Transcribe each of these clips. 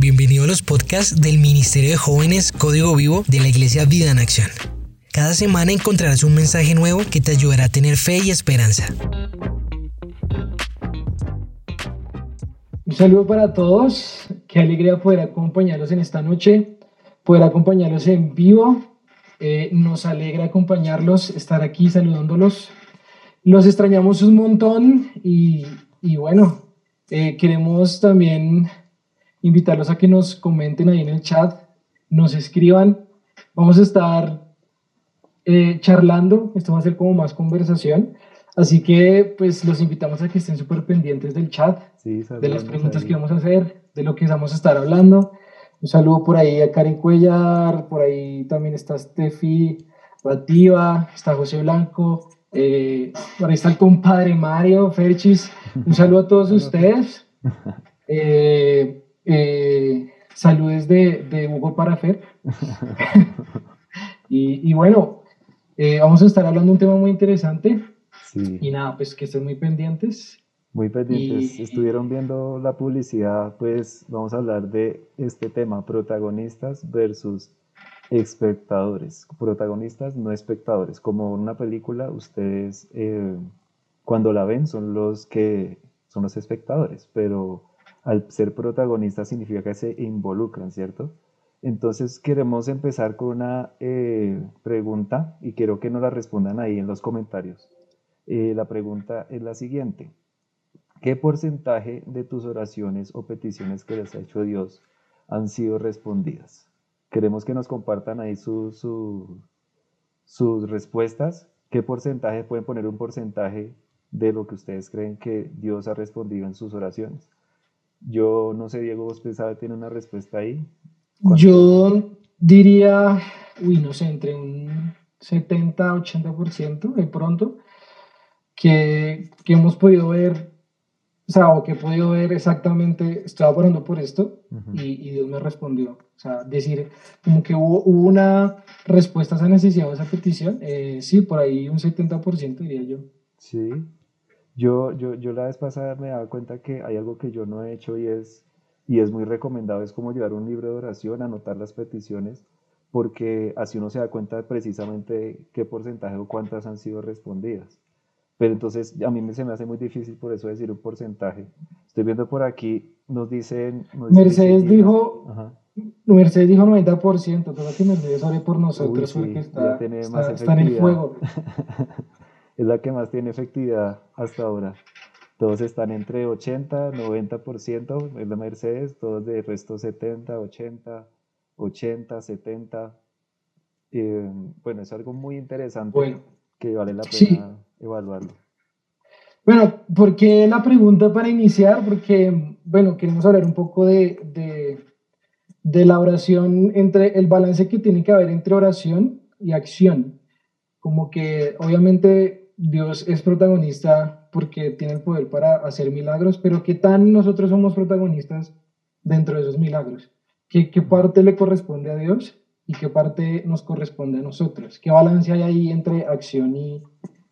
Bienvenido a los podcasts del Ministerio de Jóvenes Código Vivo de la Iglesia Vida en Acción. Cada semana encontrarás un mensaje nuevo que te ayudará a tener fe y esperanza. Un saludo para todos. Qué alegría poder acompañarlos en esta noche, poder acompañarlos en vivo. Eh, nos alegra acompañarlos, estar aquí saludándolos. Los extrañamos un montón y, bueno, eh, queremos también invitarlos a que nos comenten ahí en el chat, nos escriban. Vamos a estar eh, charlando, esto va a ser como más conversación. Así que pues los invitamos a que estén súper pendientes del chat, de las preguntas que vamos a hacer, de lo que vamos a estar hablando. Un saludo por ahí a Karen Cuellar, por ahí también está Steffi Bativa, está José Blanco, eh, por ahí está el compadre Mario Ferchis. Un saludo a todos ustedes. Eh, eh, saludes de, de, Hugo Parafer. y, y, bueno, eh, vamos a estar hablando de un tema muy interesante. Sí. Y nada, pues que estén muy pendientes. Muy pendientes. Estuvieron viendo la publicidad, pues vamos a hablar de este tema, protagonistas versus espectadores. Protagonistas, no espectadores. Como una película, ustedes eh, cuando la ven son los que son los espectadores, pero al ser protagonistas significa que se involucran, ¿cierto? Entonces queremos empezar con una eh, pregunta y quiero que nos la respondan ahí en los comentarios. Eh, la pregunta es la siguiente. ¿Qué porcentaje de tus oraciones o peticiones que les ha hecho Dios han sido respondidas? Queremos que nos compartan ahí sus respuestas. ¿Qué porcentaje? Pueden poner un porcentaje de lo que ustedes creen que Dios ha respondido en sus oraciones. Yo no sé, Diego, ¿usted sabe, tiene una respuesta ahí? Yo diría, uy, no sé, entre un 70-80% de pronto, que, que hemos podido ver o sea, o que he podido ver exactamente, estaba orando por esto y, Dios me respondió. O sea, decir, como que hubo, una respuesta a esa necesidad, a esa petición, eh, sí, por ahí un 70% diría yo. Sí, yo, yo, yo la vez pasada me daba cuenta que hay algo que yo no he hecho y es, y es muy recomendado, es como llevar un libro de oración, anotar las peticiones, porque así uno se da cuenta precisamente qué porcentaje o cuántas han sido respondidas. Pero entonces a mí se me hace muy difícil por eso decir un porcentaje. Estoy viendo por aquí, nos dicen... Mercedes dijo... Mercedes dijo 90%, pero que Mercedes ore por nosotros porque está, está, en el fuego. es la que más tiene efectividad hasta ahora. Todos están entre 80, 90%, es la Mercedes, todos de resto 70, 80, 80, 70. bueno, es algo muy interesante que vale la pena evaluarlo. Bueno, ¿por qué la pregunta para iniciar? Porque, bueno, queremos hablar un poco de, de, de, la oración, entre el balance que tiene que haber entre oración y acción. Como que obviamente Dios es protagonista porque tiene el poder para hacer milagros, pero ¿qué tan nosotros somos protagonistas dentro de esos milagros? ¿Qué, qué parte le corresponde a Dios y qué parte nos corresponde a nosotros? ¿Qué balance hay ahí entre acción y,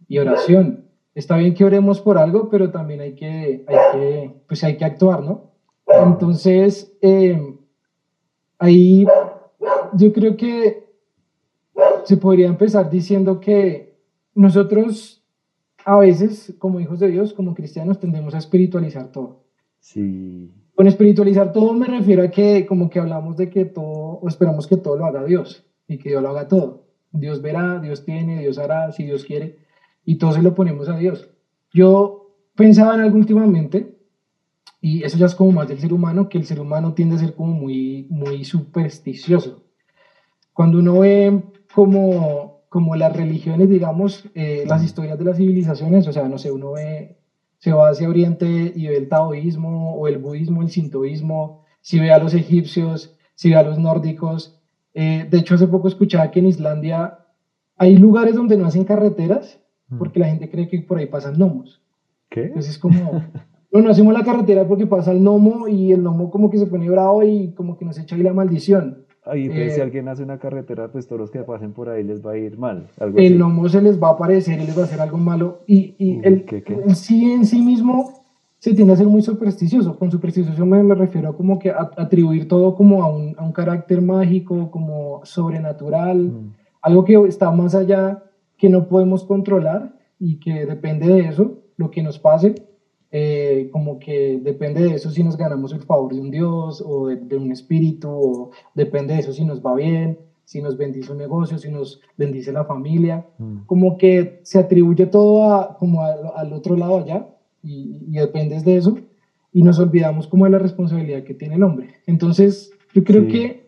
y oración. Está bien que oremos por algo, pero también hay que, hay que, pues hay que actuar, ¿no? Entonces, eh, ahí yo creo que se podría empezar diciendo que nosotros a veces, como hijos de Dios, como cristianos, tendemos a espiritualizar todo. Sí. Con espiritualizar todo me refiero a que como que hablamos de que todo, o esperamos que todo lo haga Dios y que Dios lo haga todo. Dios verá, Dios tiene, Dios hará, si Dios quiere y todo se lo ponemos a Dios. Yo pensaba en algo últimamente, y eso ya es como más del ser humano, que el ser humano tiende a ser como muy, muy supersticioso. Cuando uno ve como, como las religiones, digamos, eh, las historias de las civilizaciones, o sea, no sé, uno ve, se va hacia Oriente y ve el taoísmo o el budismo, el sintoísmo, si ve a los egipcios, si ve a los nórdicos. Eh, de hecho, hace poco escuchaba que en Islandia hay lugares donde no hacen carreteras porque la gente cree que por ahí pasan gnomos. ¿Qué? Entonces es como, no, no hacemos la carretera porque pasa el gnomo y el gnomo como que se pone bravo y como que nos echa ahí la maldición. Ahí, pues, si eh, alguien hace una carretera, pues todos los que pasen por ahí les va a ir mal. el gnomo se les va a aparecer y les va a hacer algo malo. Y, y el, sí en sí mismo se tiende a ser muy supersticioso. Con supersticioso me, me refiero a como que atribuir todo como a un, a un, carácter mágico, como sobrenatural, mm. algo que está más allá, que no podemos controlar y que depende de eso, lo que nos pase, eh, como que depende de eso si nos ganamos el favor de un Dios o de, un espíritu, o depende de eso si nos va bien, si nos bendice un negocio, si nos bendice la familia, mm. como que se atribuye todo a, como al otro lado allá y, y dependes de eso y nos olvidamos como de la responsabilidad que tiene el hombre. Entonces, yo creo que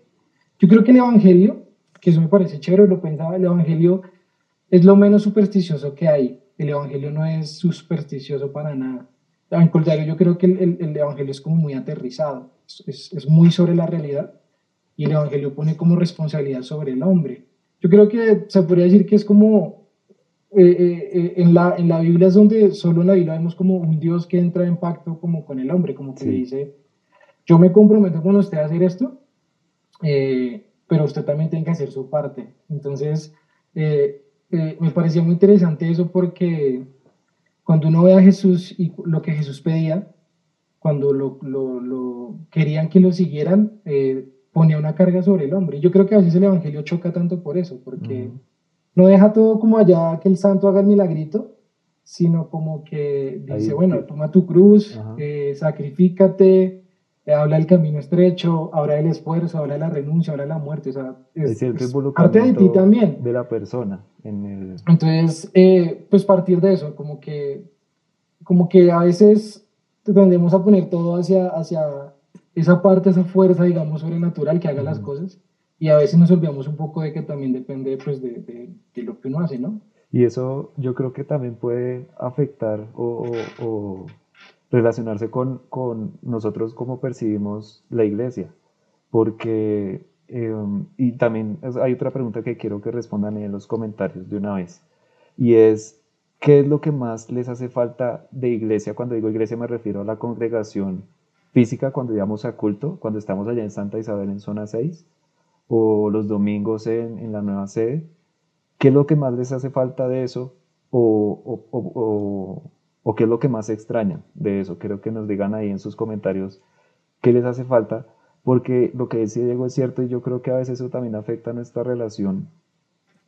yo creo que el evangelio, que eso me parece chévere, lo pensaba, el evangelio es lo menos supersticioso que hay. El evangelio no es supersticioso para nada. Al contrario, yo creo que el, el, evangelio es como muy aterrizado, es, es muy sobre la realidad y el evangelio pone como responsabilidad sobre el hombre. Yo creo que se podría decir que es como eh, eh, eh, en, la, en la Biblia es donde solo en la Biblia vemos como un Dios que entra en pacto como con el hombre, como que dice, yo me comprometo con usted a hacer esto, pero usted también tiene que hacer su parte. Entonces, me parecía muy interesante eso porque cuando uno ve a Jesús y lo que Jesús pedía, cuando lo, lo, lo querían que lo siguieran, ponía una carga sobre el hombre. Y yo creo que a veces el Evangelio choca tanto por eso, porque no deja todo como allá que el santo haga el milagrito, sino como que dice, bueno, toma tu cruz, eh, sacrifícate, eh, habla el camino estrecho, habla del esfuerzo, habla de la renuncia, habla de la muerte, o sea, es, parte de ti también. De la persona. En el... Entonces, eh, pues partir de eso, como que, como que a veces tendemos a poner todo hacia, hacia esa parte, esa fuerza, digamos, sobrenatural que haga las cosas y a veces nos olvidamos un poco de que también depende pues, de, de, lo que uno hace, ¿no? Y eso yo creo que también puede afectar o, o, relacionarse con, con, nosotros como percibimos la iglesia, porque, em, y también hay otra pregunta que quiero que respondan en los comentarios de una vez, y es, ¿qué es lo que más les hace falta de iglesia? Cuando digo iglesia me refiero a la congregación física, cuando íbamos a culto, cuando estamos allá en Santa Isabel en zona 6, o los domingos en, en la nueva sede. ¿Qué es lo que más les hace falta de eso? O, qué es lo que más extrañan de eso? Creo que nos digan ahí en sus comentarios qué les hace falta, porque lo que decía Diego es cierto y yo creo que a veces eso también afecta nuestra relación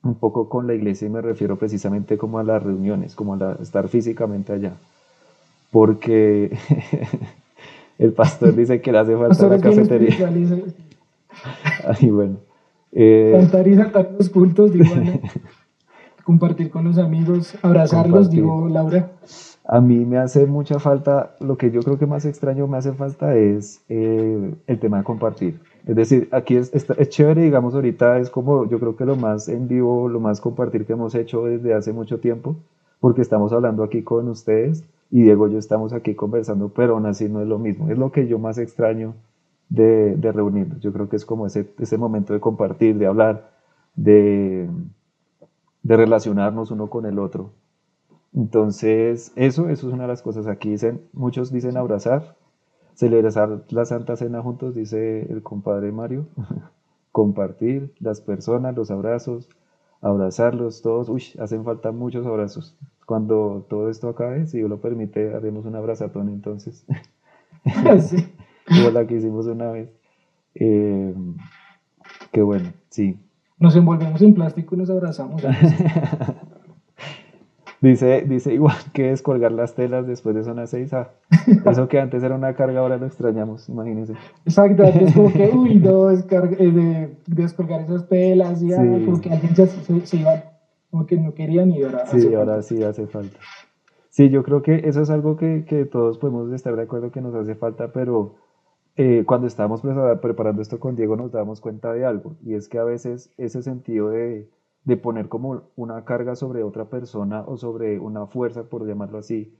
un poco con la iglesia y me refiero precisamente como a las reuniones, como a estar físicamente allá. Porque el pastor dice que le hace falta la cafetería. Ay, bueno. Eh, Cantar y saltar los cultos, digo, compartir con los amigos, abrazarlos, digo, Laura. A mí me hace mucha falta, lo que yo creo que más extraño me hace falta es eh, el tema de compartir. Es decir, aquí es, es, chévere, digamos, ahorita es como yo creo que lo más en vivo, lo más compartir que hemos hecho desde hace mucho tiempo, porque estamos hablando aquí con ustedes y Diego y yo estamos aquí conversando, pero aún así no es lo mismo. Es lo que yo más extraño de, de, reunirnos. Yo creo que es como ese, momento de compartir, de hablar, de relacionarnos uno con el otro. Entonces, eso, eso es una de las cosas. Aquí dicen, muchos dicen abrazar, celebrar la Santa Cena juntos, dice el compadre Mario, compartir las personas, los abrazos, abrazarlos todos. Uy, hacen falta muchos abrazos. Cuando todo esto acabe, si Dios lo permite, haremos un abrazatón entonces. Sí como la que hicimos una vez. Eh, qué bueno, sí. Nos envolvemos en plástico y nos abrazamos. Dice, dice igual que descolgar las telas después de zona 6 a Eso que antes era una carga, ahora lo extrañamos, imagínense. Exacto, es como que, uy, no, eh, de, descolgar esas telas, y como que alguien se, se, iba, como que no querían y ahora. Sí, ahora sí hace falta. Sí, yo creo que eso es algo que, que todos podemos estar de acuerdo que nos hace falta, pero eh, cuando estábamos preparando esto con Diego nos dábamos cuenta de algo, y es que a veces ese sentido de, de poner como una carga sobre otra persona o sobre una fuerza, por llamarlo así,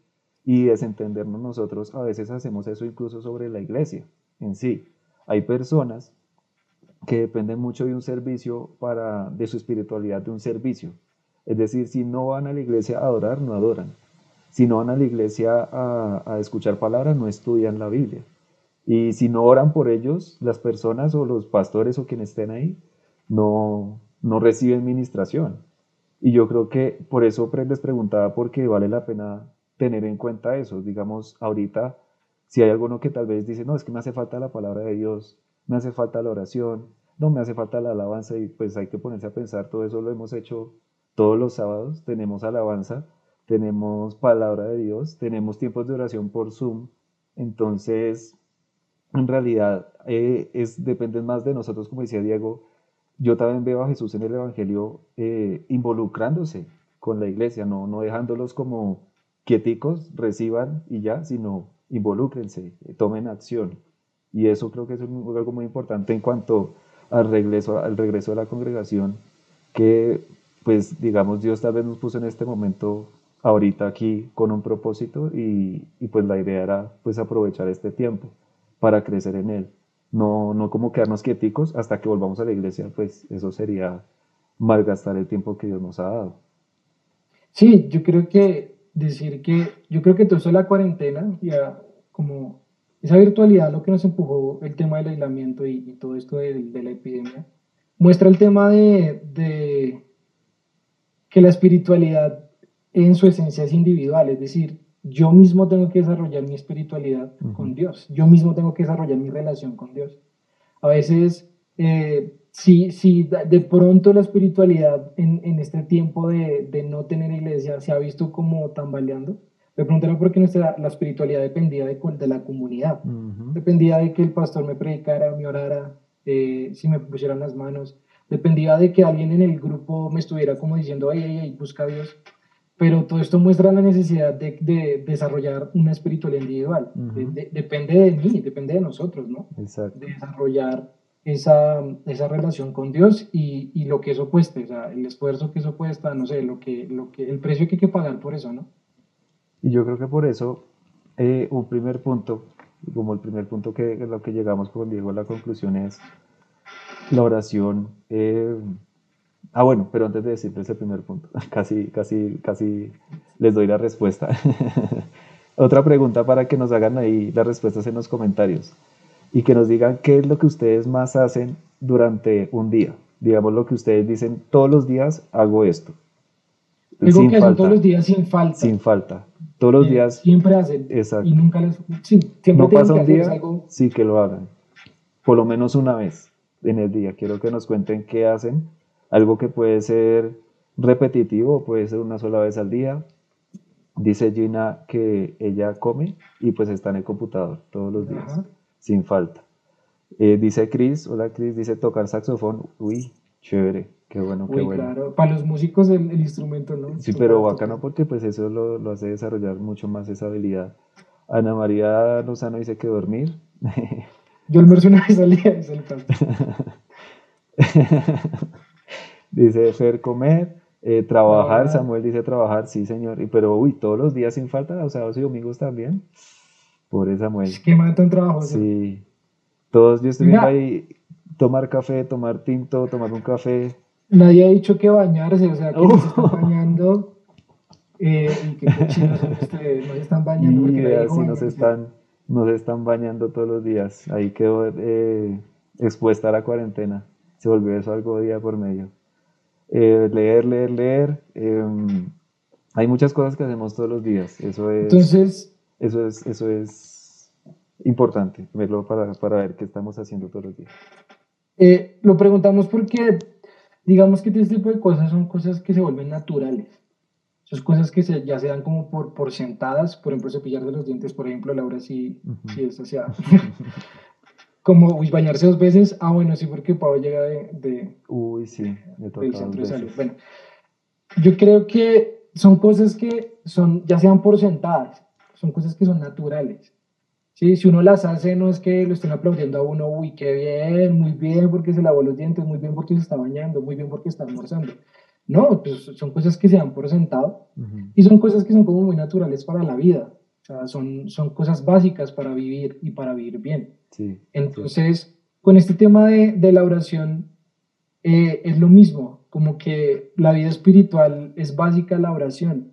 y desentendernos nosotros, a veces hacemos eso incluso sobre la iglesia en sí. Hay personas que dependen mucho de un servicio para, de su espiritualidad, de un servicio. Es decir, si no van a la iglesia a adorar, no adoran. Si no van a la iglesia a, escuchar palabras, no estudian la Biblia. Y si no oran por ellos, las personas o los pastores o quienes estén ahí, no, no reciben ministración. Y yo creo que por eso les preguntaba, porque vale la pena tener en cuenta eso. Digamos, ahorita, si hay alguno que tal vez dice, no, es que me hace falta la palabra de Dios, me hace falta la oración, no, me hace falta la alabanza y pues hay que ponerse a pensar, todo eso lo hemos hecho todos los sábados, tenemos alabanza, tenemos palabra de Dios, tenemos tiempos de oración por Zoom, entonces, en realidad, eh, es, depende más de nosotros, como decía Diego, yo también veo a Jesús en el Evangelio eh, involucrándose con la iglesia, no, no dejándolos como quieticos, reciban y ya, sino involúcrense, tomen acción. Y eso creo que es algo muy importante en cuanto al regreso, al regreso de la congregación, que pues digamos Dios tal vez nos puso en este momento ahorita aquí con un propósito y, y pues la idea era pues aprovechar este tiempo para crecer en él no, no como quedarnos quieticos hasta que volvamos a la iglesia, pues eso sería malgastar el tiempo que Dios nos ha dado. Sí, yo creo que decir que, yo creo que todo eso la cuarentena, ya como esa virtualidad, lo que nos empujó el tema del aislamiento y, todo esto de, de, la epidemia, muestra el tema de, de que la espiritualidad en su esencia es individual, es decir, yo mismo tengo que desarrollar mi espiritualidad con Dios, yo mismo tengo que desarrollar mi relación con Dios. A veces, eh, si, si de pronto la espiritualidad en, en este tiempo de, de, no tener iglesia se ha visto como tambaleando, de pronto era porque nuestra, la espiritualidad dependía de, de la comunidad, dependía de que el pastor me predicara, me orara, eh, si me pusieran las manos, dependía de que alguien en el grupo me estuviera como diciendo, ay, ay, ay, busca a Dios pero todo esto muestra la necesidad de, de desarrollar una espiritualidad individual. depende de mí, depende de nosotros, ¿no? Exacto. De desarrollar esa, esa relación con Dios y, y, lo que eso cueste, o sea, el esfuerzo que eso cuesta, no sé, lo que, lo que, el precio que hay que pagar por eso, ¿no? Y yo creo que por eso, eh, un primer punto, como el primer punto que lo que llegamos con Diego a la conclusión es la oración. Eh, Ah, bueno, pero antes de decirte ese primer punto, casi, casi, casi les doy la respuesta. Otra pregunta para que nos hagan ahí las respuestas en los comentarios y que nos digan qué es lo que ustedes más hacen durante un día. Digamos lo que ustedes dicen, todos los días hago esto. Digo que hacen todos los días sin falta. Sin falta. Todos los días. Siempre hacen. Exacto. Y nunca les. Sí, siempre no pasa un día, algo... sí que lo hagan. Por lo menos una vez en el día. Quiero que nos cuenten qué hacen algo que puede ser repetitivo, puede ser una sola vez al día. Dice Gina que ella come y pues está en el computador todos los días, sin falta. Eh, dice Chris, hola Chris, dice tocar saxofón. Uy, chévere, qué bueno, qué bueno. Claro, para los músicos el, instrumento, ¿no? Sí, pero bacano porque pues eso lo, lo, hace desarrollar mucho más esa habilidad. Ana María Lozano dice que dormir. Yo almuerzo una vez al día, dice Fer comer, eh, trabajar, Samuel dice trabajar, sí señor, y, pero uy, todos los días sin falta, o sábados y domingos también. Pobre Samuel. Es que mata el trabajo. Sí. Todos, yo estoy viendo ahí tomar café, tomar tinto, tomar un café. Nadie ha dicho que bañarse, o sea, que se están bañando eh, y que cochinos no se están bañando. Y así nos están, nos están bañando todos los días. Ahí quedó eh, expuesta a la cuarentena. Se volvió eso algo día por medio. Eh, leer, leer, leer. Em, hay muchas cosas que hacemos todos los días. Eso es, Entonces, eso es, eso es importante, verlo para, para ver qué estamos haciendo todos los días. Eh, lo preguntamos porque, digamos que este tipo de cosas son cosas que se vuelven naturales. Son cosas que se, ya se dan como por, por sentadas, por ejemplo, cepillarse los dientes, por ejemplo, Laura sí, sí es así. como uy, bañarse dos veces. Ah, bueno, sí, porque Pau llega de, de uy, sí, me del centro de salud. Bueno, yo creo que son cosas que son, ya sean por sentadas, son cosas que son naturales. ¿sí? Si uno las hace, no es que lo estén aplaudiendo a uno, uy, qué bien, muy bien porque se lavó los dientes, muy bien porque se está bañando, muy bien porque está almorzando. No, pues son cosas que se dan por sentado y son cosas que son como muy naturales para la vida. Sea, son, son cosas básicas para vivir y para vivir bien. Entonces, con este tema de, de la oración, eh, es lo mismo, como que la vida espiritual es básica la oración.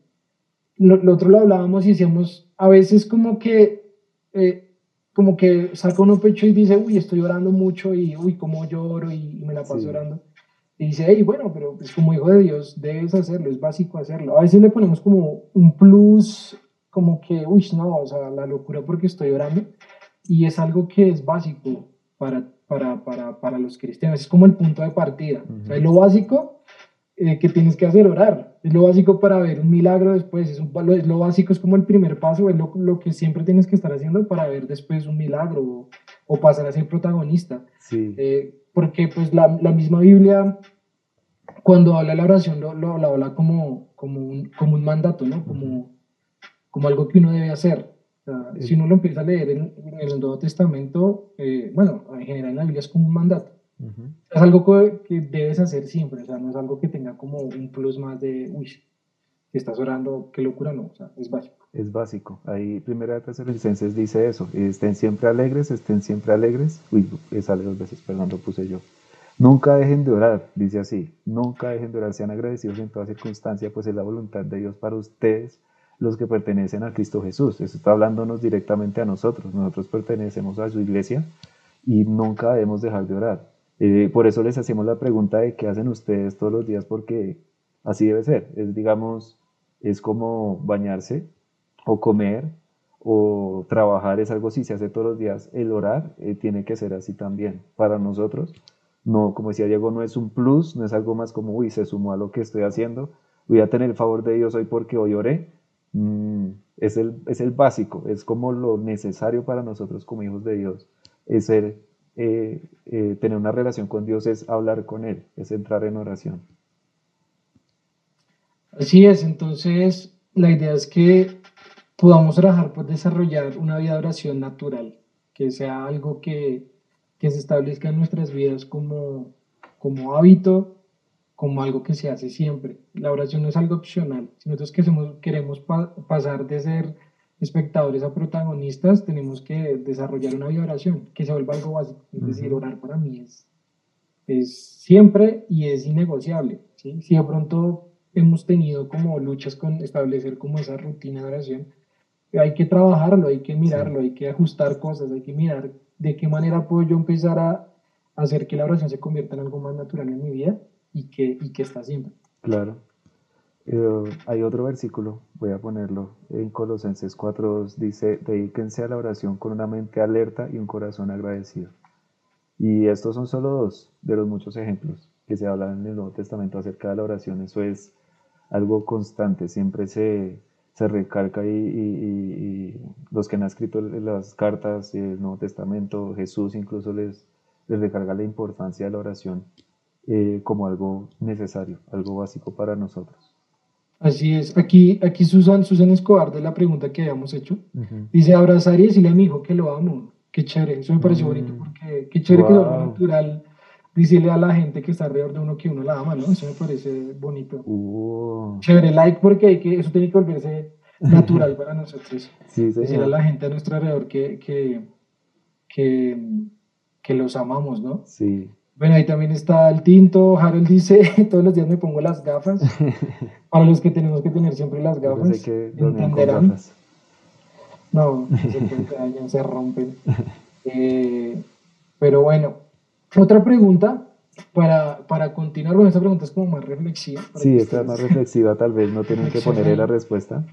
Lo, otro lo hablábamos y decíamos, a veces como que, eh, como que saca uno pecho y dice, uy, estoy orando mucho y, uy, cómo lloro y, me la paso orando. Y dice, hey, bueno, pero pues como hijo de Dios debes hacerlo, es básico hacerlo. A veces le ponemos como un plus como que, uy, no, o sea, la locura porque estoy orando. Y es algo que es básico para, para, para, para los cristianos, es como el punto de partida. o sea, es lo básico eh, que tienes que hacer, orar. Es lo básico para ver un milagro después, es, un, lo, lo, básico, es como el primer paso, es lo, lo, que siempre tienes que estar haciendo para ver después un milagro o, o pasar a ser protagonista. Sí. Eh, porque pues la, la, misma Biblia, cuando habla de la oración, lo, lo, lo habla como, como, un, como un mandato, ¿no? Como, como algo que uno debe hacer. O sea, si uno lo empieza a leer en, en el Nuevo Testamento, eh, bueno, en general en la Biblia es como un mandato. Uh -huh. Es algo que, que, debes hacer siempre, o sea, no es algo que tenga como un plus más de, uy, que estás orando, qué locura, no, o sea, es básico. Es básico. Ahí Primera de Tesalonicenses dice eso, estén siempre alegres, estén siempre alegres. Uy, sale dos veces, perdón, lo puse yo. Nunca dejen de orar, dice así, nunca dejen de orar, sean agradecidos en toda circunstancia, pues es la voluntad de Dios para ustedes los que pertenecen a Cristo Jesús. Eso está hablándonos directamente a nosotros. Nosotros pertenecemos a su iglesia y nunca debemos dejar de orar. Eh, por eso les hacemos la pregunta de qué hacen ustedes todos los días, porque así debe ser. Es, digamos, es como bañarse o comer o trabajar, es algo así, se hace todos los días. El orar eh, tiene que ser así también para nosotros. No, como decía Diego, no es un plus, no es algo más como, uy, se sumó a lo que estoy haciendo. Voy a tener el favor de Dios hoy porque hoy oré. Mm, es, el, es el básico, es como lo necesario para nosotros como hijos de Dios. Es ser eh, eh, tener una relación con Dios es hablar con Él, es entrar en oración. Así es, entonces la idea es que podamos trabajar por desarrollar una vida de oración natural, que sea algo que, que se establezca en nuestras vidas como, como hábito, como algo que se hace siempre. La oración no es algo opcional. Si nosotros queremos, queremos pa pasar de ser espectadores a protagonistas, tenemos que desarrollar una vida de oración, que se vuelva algo básico. Es decir, orar para mí es, es siempre y es innegociable. ¿sí? Si de pronto hemos tenido como luchas con establecer como esa rutina de oración, hay que trabajarlo, hay que mirarlo, hay que ajustar cosas, hay que mirar de qué manera puedo yo empezar a hacer que la oración se convierta en algo más natural en mi vida y que, y que está siempre. Claro. Eh, hay otro versículo, voy a ponerlo en Colosenses 4.2, dice, dedíquense a la oración con una mente alerta y un corazón agradecido. Y estos son solo dos de los muchos ejemplos que se hablan en el Nuevo Testamento acerca de la oración. Eso es algo constante, siempre se, se recalca y, y, los que han escrito las cartas, el Nuevo Testamento, Jesús incluso les, les recarga la importancia de la oración eh, como algo necesario, algo básico para nosotros. Así es. Aquí, aquí Susan, Susan Escobar de la pregunta que habíamos hecho, uh -huh. dice abrazar y decirle a mi hijo que lo amo. Qué chévere, eso me pareció uh -huh. bonito porque qué chévere wow. que es natural decirle a la gente que está alrededor de uno que uno la ama, ¿no? Eso me parece bonito. Uh. Chévere, like porque hay que, eso tiene que volverse natural para nosotros. Sí, decirle a la gente a nuestro alrededor que, que, que, que los amamos, ¿no? Sí. Bueno, ahí también está el tinto. Harold dice, todos los días me pongo las gafas. Para los que tenemos que tener siempre las gafas, que entenderán. Gafas. No, se, dañan, se rompen. Eh, pero bueno, otra pregunta para, para continuar. Bueno, esta pregunta es como más reflexiva. Sí, esta es más reflexiva, tal vez no tienen que ponerle la respuesta,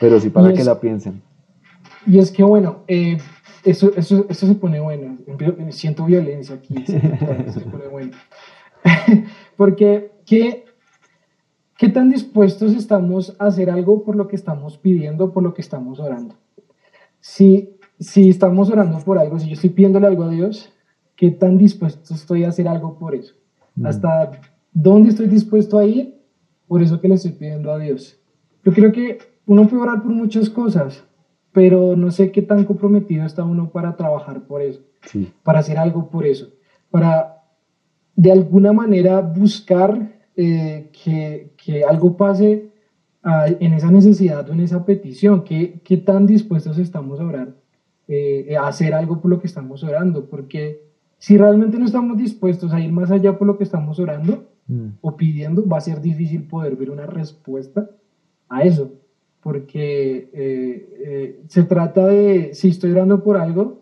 pero sí para y que es, la piensen. Y es que, bueno, eh, eso, eso, eso se pone bueno. Siento violencia aquí. Se pone bueno. Porque, ¿qué, ¿qué tan dispuestos estamos a hacer algo por lo que estamos pidiendo, por lo que estamos orando? Si, si estamos orando por algo, si yo estoy pidiéndole algo a Dios, ¿qué tan dispuesto estoy a hacer algo por eso? Mm. ¿Hasta dónde estoy dispuesto a ir por eso que le estoy pidiendo a Dios? Yo creo que uno puede orar por muchas cosas, pero no sé qué tan comprometido está uno para trabajar por eso, sí. para hacer algo por eso, para de alguna manera buscar eh, que, que, algo pase a, en esa necesidad o en esa petición, qué, qué tan dispuestos estamos a orar, eh, a hacer algo por lo que estamos orando, porque si realmente no estamos dispuestos a ir más allá por lo que estamos orando mm. o pidiendo, va a ser difícil poder ver una respuesta a eso porque eh, eh, se trata de, si estoy orando por algo,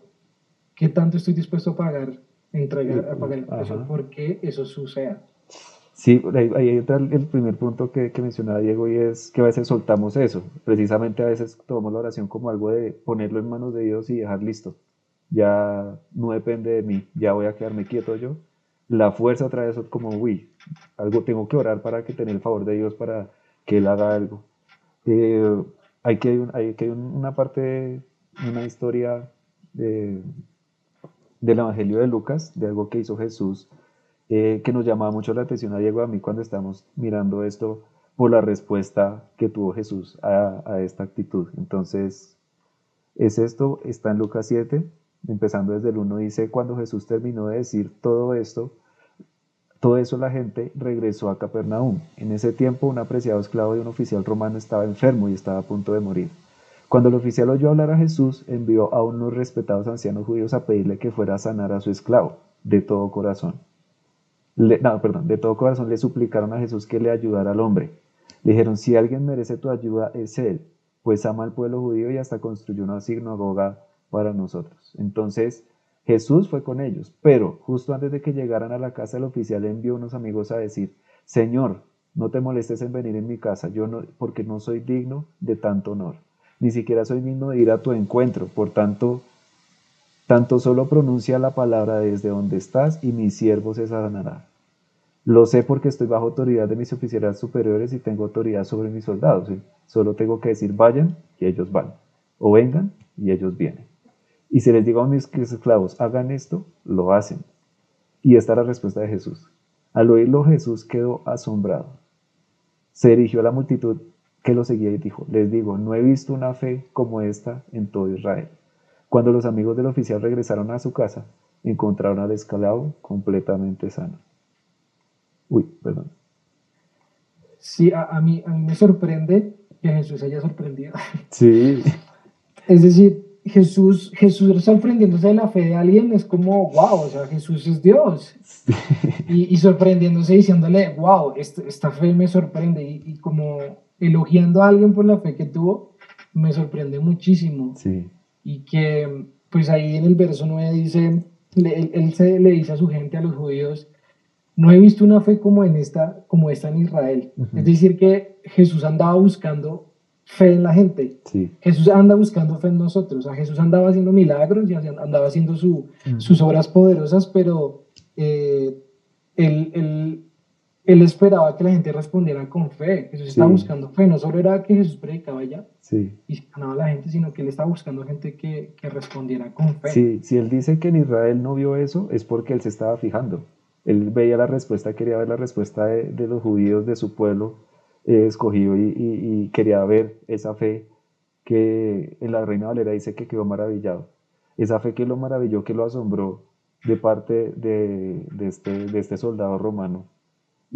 ¿qué tanto estoy dispuesto a pagar, entregar, a pagar el precio porque eso suceda? Sí, ahí, entra el primer punto que, que, mencionaba Diego y es que a veces soltamos eso. Precisamente a veces tomamos la oración como algo de ponerlo en manos de Dios y dejar listo. Ya no depende de mí, ya voy a quedarme quieto yo. La fuerza otra vez es como, uy, algo tengo que orar para que tener el favor de Dios para que Él haga algo. Eh, hay que hay, una parte, una historia de, del Evangelio de Lucas, de algo que hizo Jesús eh, que nos llamaba mucho la atención a Diego a mí cuando estamos mirando esto por la respuesta que tuvo Jesús a, esta actitud. Entonces, es esto, está en Lucas 7, empezando desde el 1, dice, cuando Jesús terminó de decir todo esto, todo eso la gente regresó a Capernaum. En ese tiempo un apreciado esclavo de un oficial romano estaba enfermo y estaba a punto de morir. Cuando el oficial oyó hablar a Jesús, envió a unos respetados ancianos judíos a pedirle que fuera a sanar a su esclavo de todo corazón no, perdón, de todo corazón le suplicaron a Jesús que le ayudara al hombre. Le dijeron, si alguien merece tu ayuda es él, pues ama al pueblo judío y hasta construyó una sinagoga para nosotros. Entonces Jesús fue con ellos, pero justo antes de que llegaran a la casa del oficial envió unos amigos a decir, Señor, no te molestes en venir en mi casa, yo no, porque no soy digno de tanto honor, ni siquiera soy digno de ir a tu encuentro, por tanto, tanto solo pronuncia la palabra desde donde estás y mi siervo se sanará. Lo sé porque estoy bajo autoridad de mis oficiales superiores y tengo autoridad sobre mis soldados. Solo tengo que decir vayan y ellos van. O vengan y ellos vienen. Y si les digo a mis esclavos hagan esto, lo hacen. Y esta es la respuesta de Jesús. Al oírlo Jesús quedó asombrado. Se dirigió a la multitud que lo seguía y dijo, les digo, no he visto una fe como esta en todo Israel. Cuando los amigos del oficial regresaron a su casa, encontraron al esclavo completamente sano. Uy, perdón. Sí, a, mí, a mí me sorprende que Jesús haya sorprendido. Sí. Es decir, Jesús, Jesús sorprendiéndose de la fe de alguien es como, wow, o sea, Jesús es Dios. Y, sorprendiéndose diciéndole, wow, esta, fe me sorprende. Y, y, como elogiando a alguien por la fe que tuvo, me sorprende muchísimo. Sí y que pues ahí en el verso 9 dice, él, se, le dice a su gente, a los judíos, no he visto una fe como, en esta, como esta en Israel. Es decir, que Jesús andaba buscando fe en la gente. Jesús anda buscando fe en nosotros. A Jesús andaba haciendo milagros y andaba haciendo su, sus obras poderosas, pero eh, él, él esperaba que la gente respondiera con fe. Jesús estaba buscando fe. No solo era que Jesús predicaba ya y sanaba a la gente, sino que él estaba buscando gente que, que, respondiera con fe. Sí, si él dice que en Israel no vio eso, es porque él se estaba fijando. Él veía la respuesta, quería ver la respuesta de, de los judíos de su pueblo eh, escogido y, y, quería ver esa fe que en la Reina Valera dice que quedó maravillado. Esa fe que lo maravilló, que lo asombró de parte de, de este, de este soldado romano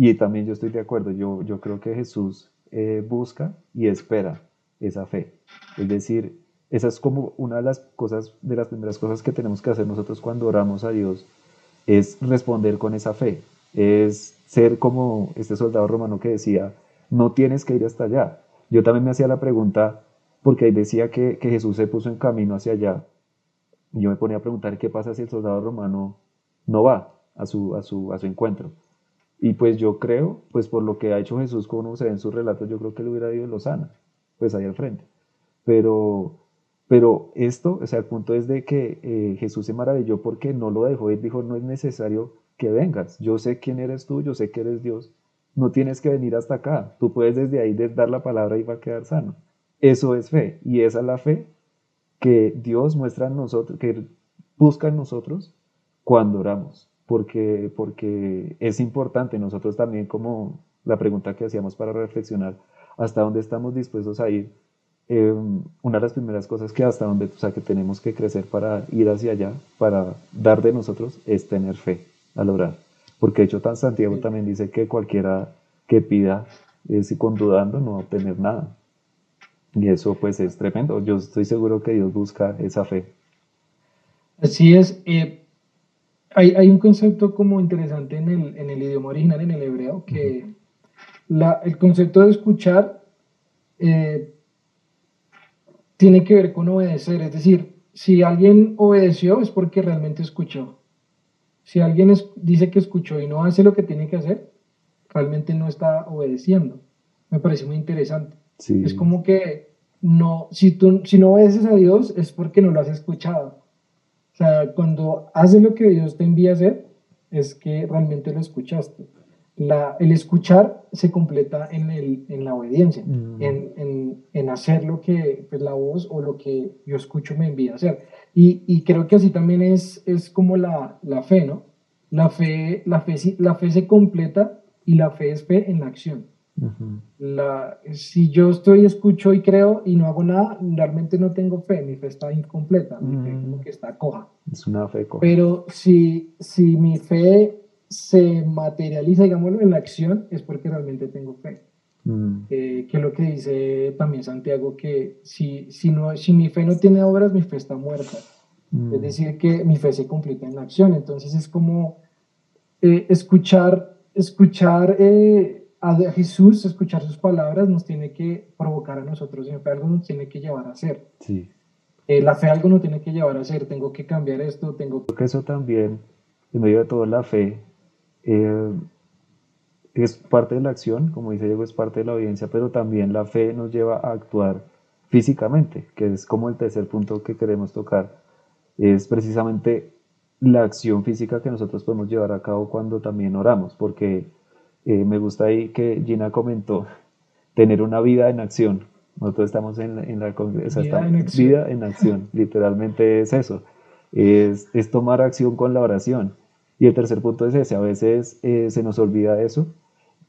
y también yo estoy de acuerdo, yo, yo creo que Jesús eh, busca y espera esa fe. Es decir, esa es como una de las cosas, de las primeras cosas que tenemos que hacer nosotros cuando oramos a Dios, es responder con esa fe, es ser como este soldado romano que decía, no tienes que ir hasta allá. Yo también me hacía la pregunta, porque ahí decía que, que Jesús se puso en camino hacia allá, y yo me ponía a preguntar qué pasa si el soldado romano no va a su, a su, a su encuentro. Y pues yo creo, pues por lo que ha hecho Jesús, como se ve en sus relatos, yo creo que le hubiera ido en Lozana, pues ahí al frente. Pero, pero esto, o sea, el punto es de que eh, Jesús se maravilló porque no lo dejó, él dijo, no es necesario que vengas, yo sé quién eres tú, yo sé que eres Dios, no tienes que venir hasta acá, tú puedes desde ahí dar la palabra y va a quedar sano. Eso es fe, y esa es la fe que Dios muestra en nosotros, que busca en nosotros cuando oramos porque, porque es importante nosotros también como la pregunta que hacíamos para reflexionar, hasta dónde estamos dispuestos a ir. Em, una de las primeras cosas que hasta donde, o sea, que tenemos que crecer para ir hacia allá, para dar de nosotros, es tener fe al orar. Porque de hecho tan Santiago también dice que cualquiera que pida es con dudando no va a obtener nada. Y eso pues es tremendo. Yo estoy seguro que Dios busca esa fe. Así es. Eh, hay, hay, un concepto como interesante en el, en el, idioma original, en el hebreo, que la, el concepto de escuchar eh, tiene que ver con obedecer. Es decir, si alguien obedeció es porque realmente escuchó. Si alguien dice que escuchó y no hace lo que tiene que hacer, realmente no está obedeciendo. Me parece muy interesante. Es como que no, si, tú, si no obedeces a Dios es porque no lo has escuchado. O sea, cuando haces lo que Dios te envía a hacer, es que realmente lo escuchaste. La, el escuchar se completa en, el, en la obediencia, mm. en, en, en, hacer lo que pues, la voz o lo que yo escucho me envía a hacer. Y, y creo que así también es, es como la, la fe, ¿no? La fe, la, fe, la fe se completa y la fe es fe en la acción. la, si yo estoy, escucho y creo y no hago nada, realmente no tengo fe, mi fe está incompleta, mi fe como que está coja. Es una fe coja. Pero si, si mi fe se materializa, digámoslo, en la acción, es porque realmente tengo fe. Mm. Eh, que es lo que dice también Santiago, que si, si, no, si mi fe no tiene obras, mi fe está muerta. Mm. Es decir, que mi fe se completa en la acción. Entonces es como eh, escuchar, escuchar eh, a Jesús, escuchar sus palabras, nos tiene que provocar a nosotros. Y algo nos tiene que llevar a hacer. Sí. la fe algo nos tiene que llevar a hacer. Tengo que cambiar esto, tengo que... eso también, en medio de toda la fe, eh, es parte de la acción, como dice Diego, es parte de la obediencia, pero también la fe nos lleva a actuar físicamente, que es como el tercer punto que queremos tocar, es precisamente la acción física que nosotros podemos llevar a cabo cuando también oramos, porque eh, me gusta ahí que Gina comentó tener una vida en acción. Nosotros estamos en, en la vida, en vida en acción, literalmente es eso, es, es tomar acción con la oración. Y el tercer punto es ese, a veces eh, se nos olvida eso,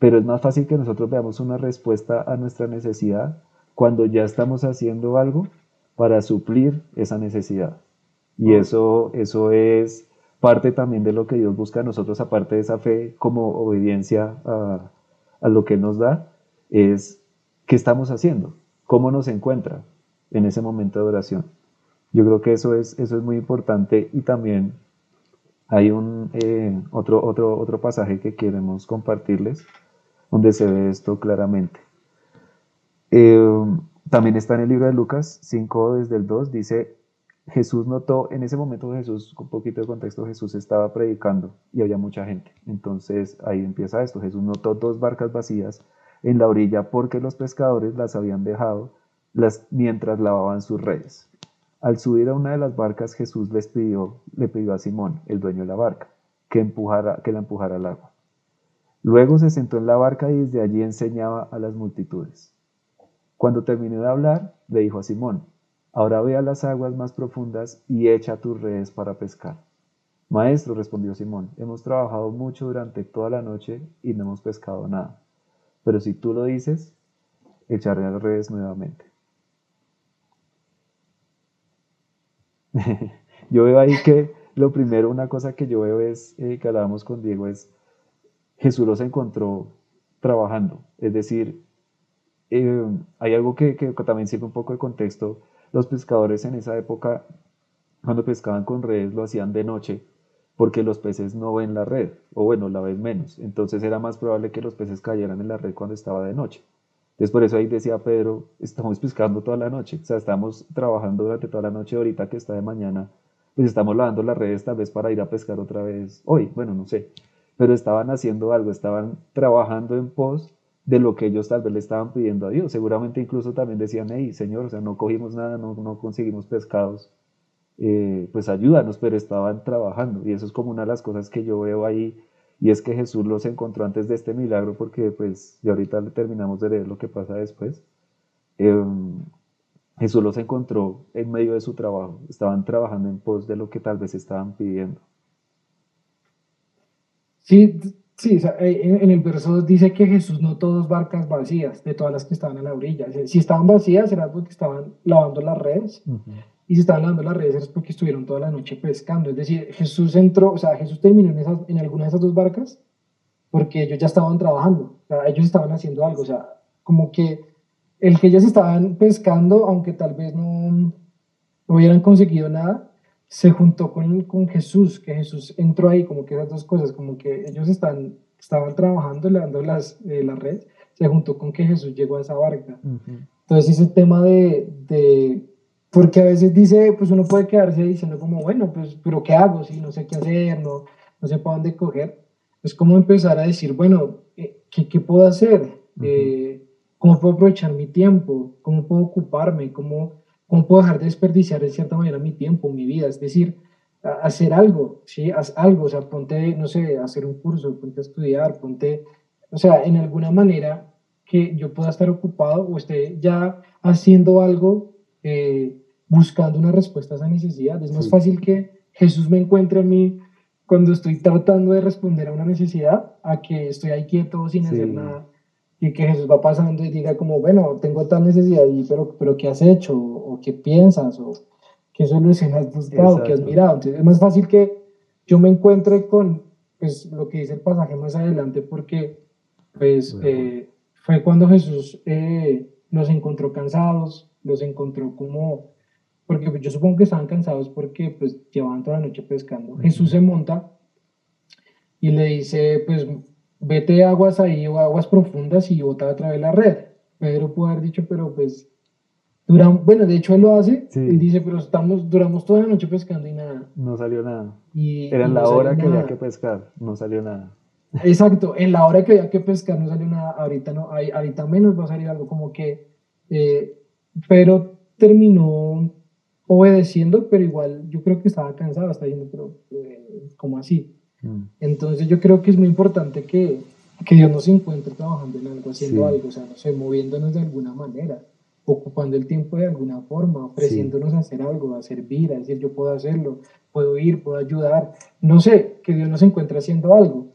pero es más fácil que nosotros veamos una respuesta a nuestra necesidad cuando ya estamos haciendo algo para suplir esa necesidad. Y eso, eso es parte también de lo que Dios busca a nosotros, aparte de esa fe como obediencia a, a lo que nos da, es qué estamos haciendo, cómo nos encuentra en ese momento de oración. Yo creo que eso es, eso es muy importante y también hay un, eh, otro, otro, otro pasaje que queremos compartirles donde se ve esto claramente. Eh, también está en el libro de Lucas 5 desde el 2, dice, Jesús notó, en ese momento Jesús, un poquito de contexto, Jesús estaba predicando y había mucha gente. Entonces ahí empieza esto, Jesús notó dos barcas vacías en la orilla porque los pescadores las habían dejado las, mientras lavaban sus redes. Al subir a una de las barcas, Jesús les pidió, le pidió a Simón, el dueño de la barca, que, empujara, que la empujara al agua. Luego se sentó en la barca y desde allí enseñaba a las multitudes. Cuando terminó de hablar, le dijo a Simón, ahora ve a las aguas más profundas y echa tus redes para pescar. Maestro, respondió Simón, hemos trabajado mucho durante toda la noche y no hemos pescado nada. Pero si tú lo dices, echaré las redes nuevamente. yo veo ahí que lo primero, una cosa que yo veo es, eh, que hablábamos con Diego, es Jesús los encontró trabajando. Es decir, eh, hay algo que, que, también sirve un poco de contexto. Los pescadores en esa época, cuando pescaban con redes, lo hacían de noche porque los peces no ven la red, o bueno, la ven menos. Entonces era más probable que los peces cayeran en la red cuando estaba de noche. Entonces por eso ahí decía Pedro, estamos pescando toda la noche, o sea, estamos trabajando durante toda la noche, ahorita que está de mañana, pues estamos lavando las redes tal vez para ir a pescar otra vez hoy, bueno, no sé, pero estaban haciendo algo, estaban trabajando en pos de lo que ellos tal vez le estaban pidiendo a Dios. Seguramente incluso también decían, hey, Señor, o sea, no cogimos nada, no, no conseguimos pescados, eh, pues ayúdanos, pero estaban trabajando. Y eso es como una de las cosas que yo veo ahí y es que Jesús los encontró antes de este milagro, porque pues ya ahorita terminamos de leer lo que pasa después. Em, Jesús los encontró en medio de su trabajo, estaban trabajando en pos de lo que tal vez estaban pidiendo. Sí, sí, en el verso dice que Jesús no dos barcas vacías de todas las que estaban a la orilla. Si estaban vacías era porque estaban lavando las redes y se estaban dando las redes porque estuvieron toda la noche pescando. Es decir, Jesús entró, o sea, Jesús terminó en, esas, en alguna de esas dos barcas porque ellos ya estaban trabajando, o sea, ellos estaban haciendo algo, o sea, como que el que ellos estaban pescando, aunque tal vez no, no hubieran conseguido nada, se juntó con, con Jesús, que Jesús entró ahí, como que esas dos cosas, como que ellos están, estaban trabajando, le dando las, eh, la red, se juntó con que Jesús llegó a esa barca. Entonces ese tema de, de porque a veces dice, pues uno puede quedarse diciendo como, bueno, pues, pero ¿qué hago? Si no sé qué hacer, no, no sé para dónde coger. Es como empezar a decir, bueno, eh, ¿qué, puedo hacer? Eh, ¿Cómo puedo aprovechar mi tiempo? ¿Cómo puedo ocuparme? ¿Cómo, ¿Cómo puedo dejar de desperdiciar de cierta manera mi tiempo, mi vida? Es decir, hacer algo, ¿sí? Haz algo, o sea, ponte, no sé, hacer un curso, ponte a estudiar, ponte, o sea, en alguna manera que yo pueda estar ocupado o esté ya haciendo algo eh, buscando una respuesta a esa necesidad. Es más fácil que Jesús me encuentre a mí cuando estoy tratando de responder a una necesidad a que estoy ahí quieto sin hacer nada y que Jesús va pasando y diga como, bueno, tengo tal necesidad, y, pero, pero ¿qué has hecho? ¿O qué piensas? ¿O qué solución has buscado? ¿Qué has mirado? Entonces es más fácil que yo me encuentre con pues, lo que dice el pasaje más adelante porque pues eh, fue cuando Jesús eh, los encontró cansados, los encontró como, porque yo supongo que estaban cansados porque pues llevaban toda la noche pescando. Jesús se monta y le dice, pues vete aguas ahí o aguas profundas y bota a través de la red. Pedro pudo haber dicho, pero pues, duramos, bueno, de hecho él lo hace, él dice, pero estamos, duramos toda la noche pescando y nada. No salió nada. Y, Era la hora que había que pescar, no salió nada. Exacto, en la hora que había que pescar no salió nada, ahorita no, ahorita menos va a salir algo como que, eh, pero terminó obedeciendo, pero igual yo creo que estaba cansado, está diciendo, pero eh, ¿cómo así? Mm. Entonces yo creo que es muy importante que, que Dios nos encuentre trabajando en algo, haciendo algo, o sea, no sé, moviéndonos de alguna manera, ocupando el tiempo de alguna forma, ofreciéndonos a hacer algo, a servir, a decir yo puedo hacerlo, puedo ir, puedo ayudar, no sé, que Dios nos encuentre haciendo algo,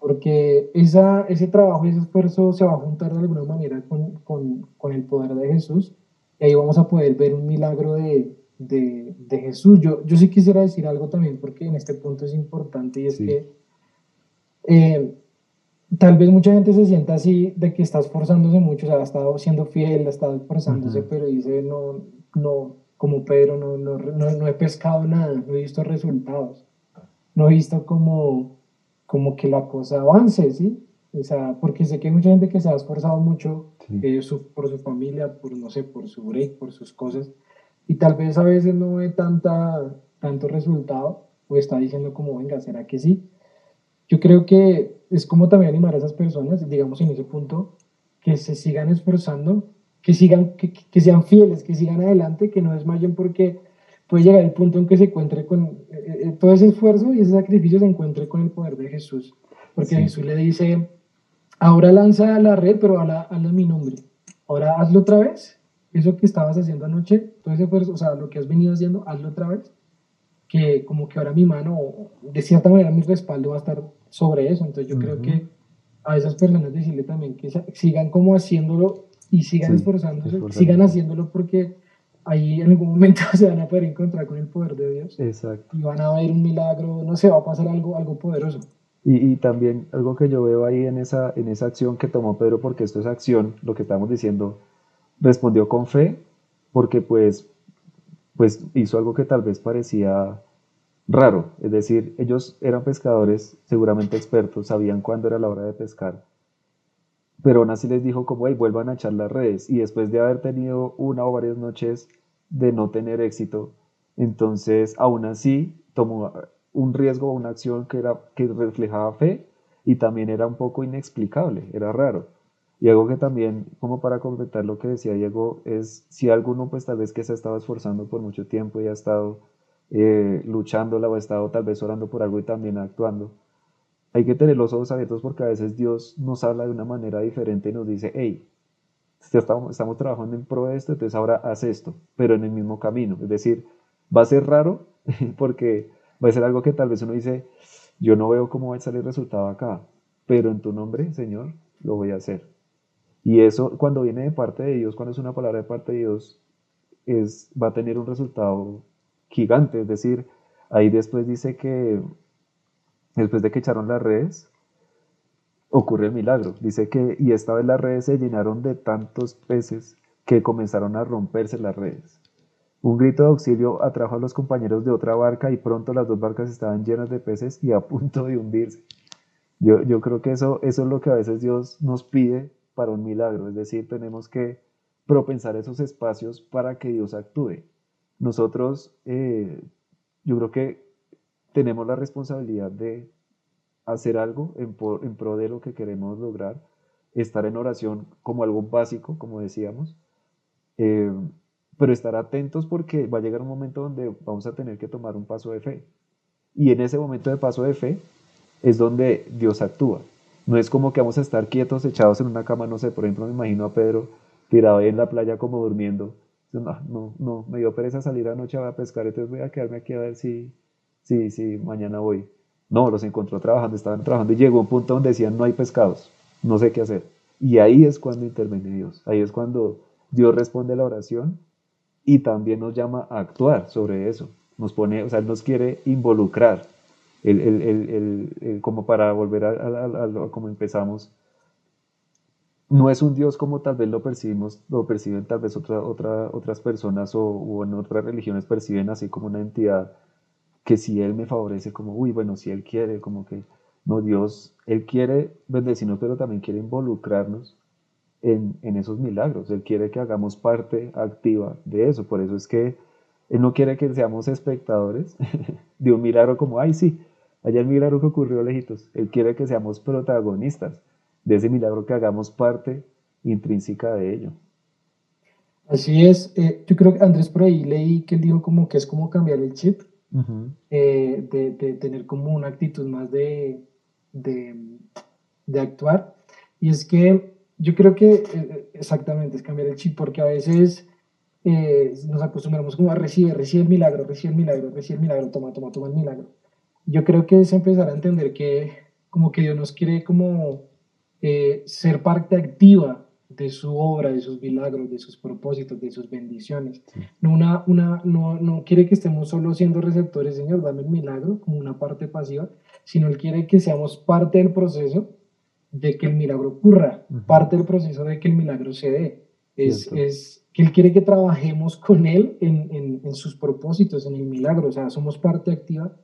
porque esa, ese trabajo y ese esfuerzo se va a juntar de alguna manera con, con, con el poder de Jesús y ahí vamos a poder ver un milagro de, de, de, Jesús. Yo, yo sí quisiera decir algo también porque en este punto es importante y es que eh, tal vez mucha gente se sienta así de que está esforzándose mucho, o sea, ha estado siendo fiel, ha estado esforzándose, pero dice, no, no, como Pedro, no, no, no, he pescado nada, no he visto resultados, no he visto como, como que la cosa avance, ¿sí? O sea, porque sé que hay mucha gente que se ha esforzado mucho eh, por su familia, por, no sé, por su break, por sus cosas, y tal vez a veces no ve tanta, tanto resultado, o está diciendo como, venga, ¿será que sí? Yo creo que es como también animar a esas personas, digamos en ese punto, que se sigan esforzando, que, sigan, que, que sean fieles, que sigan adelante, que no desmayen porque puede llegar el punto en que se encuentre con eh, eh, todo ese esfuerzo y ese sacrificio se encuentre con el poder de Jesús. Porque Jesús le dice, ahora lanza la red, pero ahora hazlo en mi nombre. Ahora hazlo otra vez eso que estabas haciendo anoche, todo ese esfuerzo, o sea, lo que has venido haciendo, hazlo otra vez, que como que ahora mi mano, de cierta manera mi respaldo va a estar sobre eso, entonces yo creo que a esas personas decirle también que sigan como haciéndolo y sigan esforzándose, sigan haciéndolo porque ahí en algún momento se van a poder encontrar con el poder de Dios. Exacto. Y van a ver un milagro, no sé, va a pasar algo, algo poderoso. Y, y, también algo que yo veo ahí en esa, en esa acción que tomó Pedro, porque esto es acción, lo que estamos diciendo, respondió con fe porque pues, pues hizo algo que tal vez parecía raro, es decir, ellos eran pescadores seguramente expertos, sabían cuándo era la hora de pescar, pero aún así les dijo como, hey, vuelvan a echar las redes y después de haber tenido una o varias noches de no tener éxito, entonces aún así tomó un riesgo, una acción que, era, que reflejaba fe y también era un poco inexplicable, era raro. Y algo que también, como para completar lo que decía Diego, es si alguno pues tal vez que se ha estado esforzando por mucho tiempo y ha estado eh, luchando o ha estado tal vez orando por algo y también actuando, hay que tener los ojos abiertos porque a veces Dios nos habla de una manera diferente y nos dice, hey, estamos, estamos trabajando en pro de esto, entonces ahora haz esto, pero en el mismo camino. Es decir, va a ser raro porque va a ser algo que tal vez uno dice, yo no veo cómo va a salir el resultado acá, pero en tu nombre, Señor, lo voy a hacer. Y eso cuando viene de parte de Dios, cuando es una palabra de parte de Dios, es, va a tener un resultado gigante. Es decir, ahí después dice que después de que echaron las redes, ocurre el milagro. Dice que, y esta vez las redes se llenaron de tantos peces que comenzaron a romperse las redes. Un grito de auxilio atrajo a los compañeros de otra barca y pronto las dos barcas estaban llenas de peces y a punto de hundirse. Yo, yo creo que eso, eso es lo que a veces Dios nos pide para un milagro, es decir, tenemos que propensar esos espacios para que Dios actúe. Nosotros, eh, yo creo que tenemos la responsabilidad de hacer algo en, pro de lo que queremos lograr, estar en oración como algo básico, como decíamos, eh, pero estar atentos porque va a llegar un momento donde vamos a tener que tomar un paso de fe. Y en ese momento de paso de fe es donde Dios actúa. No es como que vamos a estar quietos, echados en una cama, no sé, por ejemplo, me imagino a Pedro tirado ahí en la playa como durmiendo. No, no, no, me dio pereza salir anoche a pescar, entonces voy a quedarme aquí a ver si, si, si mañana voy. No, los encontró trabajando, estaban trabajando y llegó un punto donde decían no hay pescados, no sé qué hacer. Y ahí es cuando interviene Dios, ahí es cuando Dios responde a la oración y también nos llama a actuar sobre eso. Nos pone, o sea, nos quiere involucrar, el, el, el, como para volver a, a, como empezamos. No es un Dios como tal vez lo percibimos, lo perciben tal vez otra, otra, otras personas o, o en otras religiones perciben así como una entidad que si Él me favorece, como, uy, bueno, si Él quiere, como que, no, Dios, Él quiere bendecirnos, pero también quiere involucrarnos en, en, esos milagros. Él quiere que hagamos parte activa de eso. Por eso es que Él no quiere que seamos espectadores de un milagro como, ay, sí, allá el milagro que ocurrió lejitos. Él quiere que seamos protagonistas de ese milagro, que hagamos parte intrínseca de ello. Así es. Eh, yo creo que Andrés por ahí leí que él dijo como que es como cambiar el chip eh, de, tener como una actitud más de, de, actuar. Y es que yo creo que eh, exactamente es cambiar el chip, porque a veces eh, nos acostumbramos como a recibir, recibe el milagro, recibe el milagro, recibe el milagro, toma, toma, toma el milagro. Yo creo que es empezar a entender que como que Dios nos quiere como ser parte activa de su obra, de sus milagros, de sus propósitos, de sus bendiciones. No, una, una, no, no quiere que estemos solo siendo receptores, Señor, dame el milagro como una parte pasiva, sino Él quiere que seamos parte del proceso de que el milagro ocurra, parte del proceso de que el milagro se dé. Es, es, que Él quiere que trabajemos con Él en, en, en, sus propósitos, en el milagro, o sea, somos parte activa